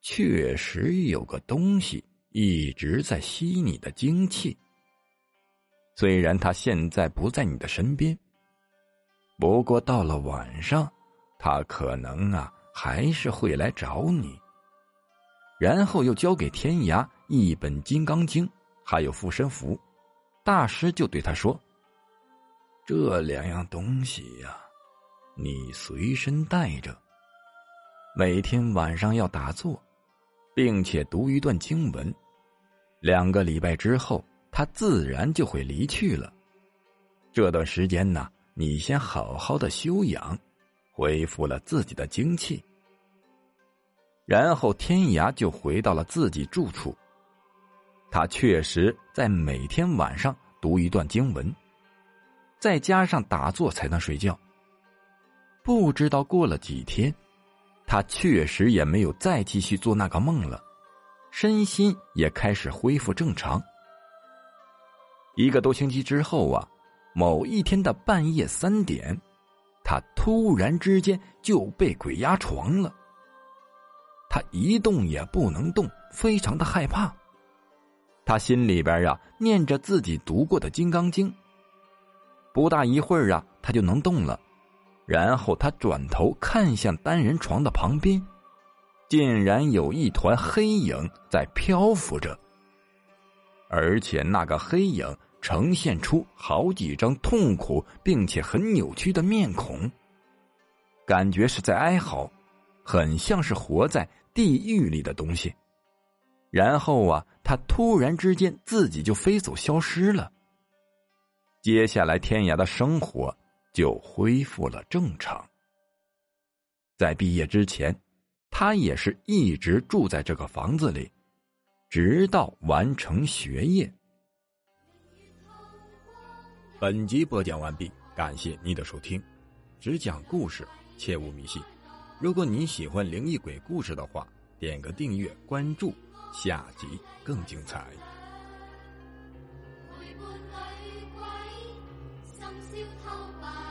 确实有个东西一直在吸你的精气。虽然他现在不在你的身边，不过到了晚上，他可能啊还是会来找你。然后又交给天涯一本《金刚经》，还有护身符。大师就对他说：“这两样东西呀，你随身带着。每天晚上要打坐，并且读一段经文。两个礼拜之后，他自然就会离去了。这段时间呢，你先好好的休养，恢复了自己的精气。”然后天涯就回到了自己住处。他确实在每天晚上读一段经文，再加上打坐才能睡觉。不知道过了几天，他确实也没有再继续做那个梦了，身心也开始恢复正常。一个多星期之后啊，某一天的半夜三点，他突然之间就被鬼压床了。他一动也不能动，非常的害怕。他心里边啊念着自己读过的《金刚经》，不大一会儿啊，他就能动了。然后他转头看向单人床的旁边，竟然有一团黑影在漂浮着，而且那个黑影呈现出好几张痛苦并且很扭曲的面孔，感觉是在哀嚎。很像是活在地狱里的东西，然后啊，他突然之间自己就飞走消失了。接下来，天涯的生活就恢复了正常。在毕业之前，他也是一直住在这个房子里，直到完成学业。本集播讲完毕，感谢你的收听，只讲故事，切勿迷信。如果你喜欢灵异鬼故事的话，点个订阅关注，下集更精彩。陪伴女鬼，深宵偷拜。